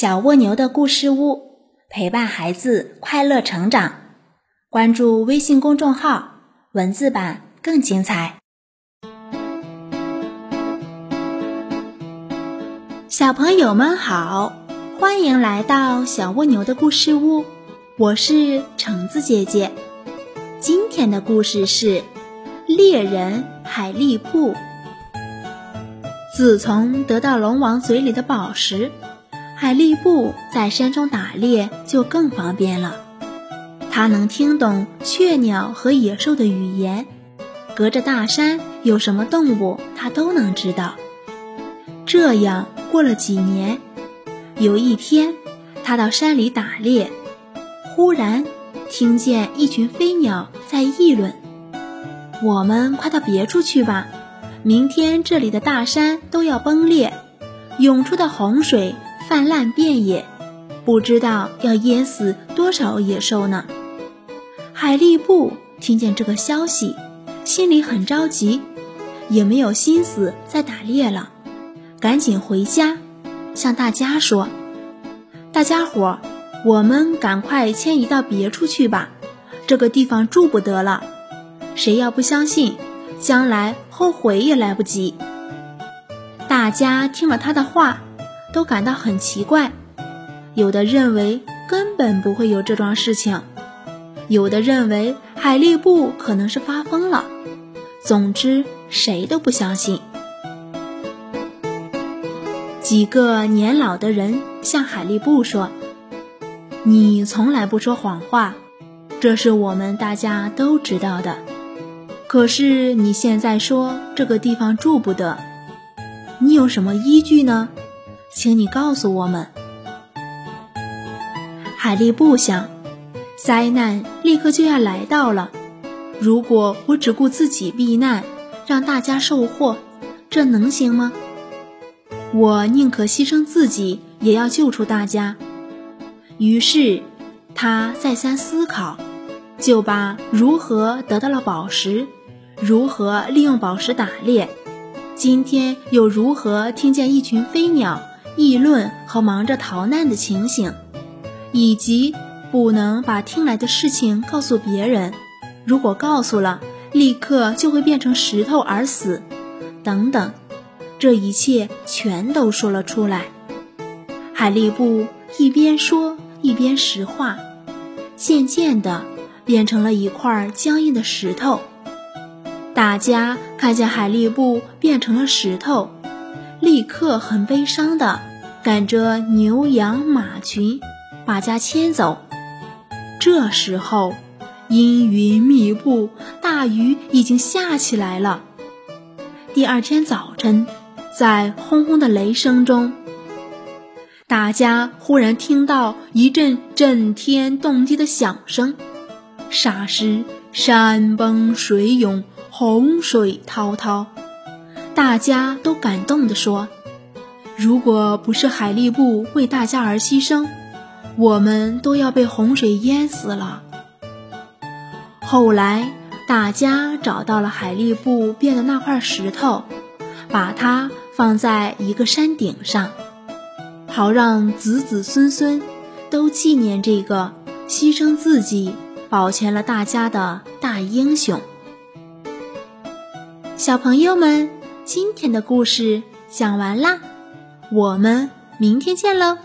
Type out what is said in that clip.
小蜗牛的故事屋，陪伴孩子快乐成长。关注微信公众号，文字版更精彩。小朋友们好，欢迎来到小蜗牛的故事屋，我是橙子姐姐。今天的故事是猎人海力布。自从得到龙王嘴里的宝石。海力布在山中打猎就更方便了，他能听懂雀鸟和野兽的语言，隔着大山有什么动物他都能知道。这样过了几年，有一天，他到山里打猎，忽然听见一群飞鸟在议论：“我们快到别处去吧，明天这里的大山都要崩裂，涌出的洪水。”泛滥遍野，不知道要淹死多少野兽呢。海力布听见这个消息，心里很着急，也没有心思再打猎了，赶紧回家，向大家说：“大家伙，我们赶快迁移到别处去吧，这个地方住不得了。谁要不相信，将来后悔也来不及。”大家听了他的话。都感到很奇怪，有的认为根本不会有这桩事情，有的认为海力布可能是发疯了。总之，谁都不相信。几个年老的人向海力布说：“你从来不说谎话，这是我们大家都知道的。可是你现在说这个地方住不得，你有什么依据呢？”请你告诉我们，海力布想，灾难立刻就要来到了。如果我只顾自己避难，让大家受祸，这能行吗？我宁可牺牲自己，也要救出大家。于是，他再三思考，就把如何得到了宝石，如何利用宝石打猎，今天又如何听见一群飞鸟。议论和忙着逃难的情形，以及不能把听来的事情告诉别人，如果告诉了，立刻就会变成石头而死，等等，这一切全都说了出来。海力布一边说一边石化，渐渐的变成了一块僵硬的石头。大家看见海力布变成了石头。立刻很悲伤的赶着牛羊马群把家迁走。这时候，阴云密布，大雨已经下起来了。第二天早晨，在轰轰的雷声中，大家忽然听到一阵震天动地的响声，霎时山崩水涌，洪水滔滔。大家都感动地说：“如果不是海力布为大家而牺牲，我们都要被洪水淹死了。”后来，大家找到了海力布变的那块石头，把它放在一个山顶上，好让子子孙孙都纪念这个牺牲自己保全了大家的大英雄。小朋友们。今天的故事讲完啦，我们明天见喽。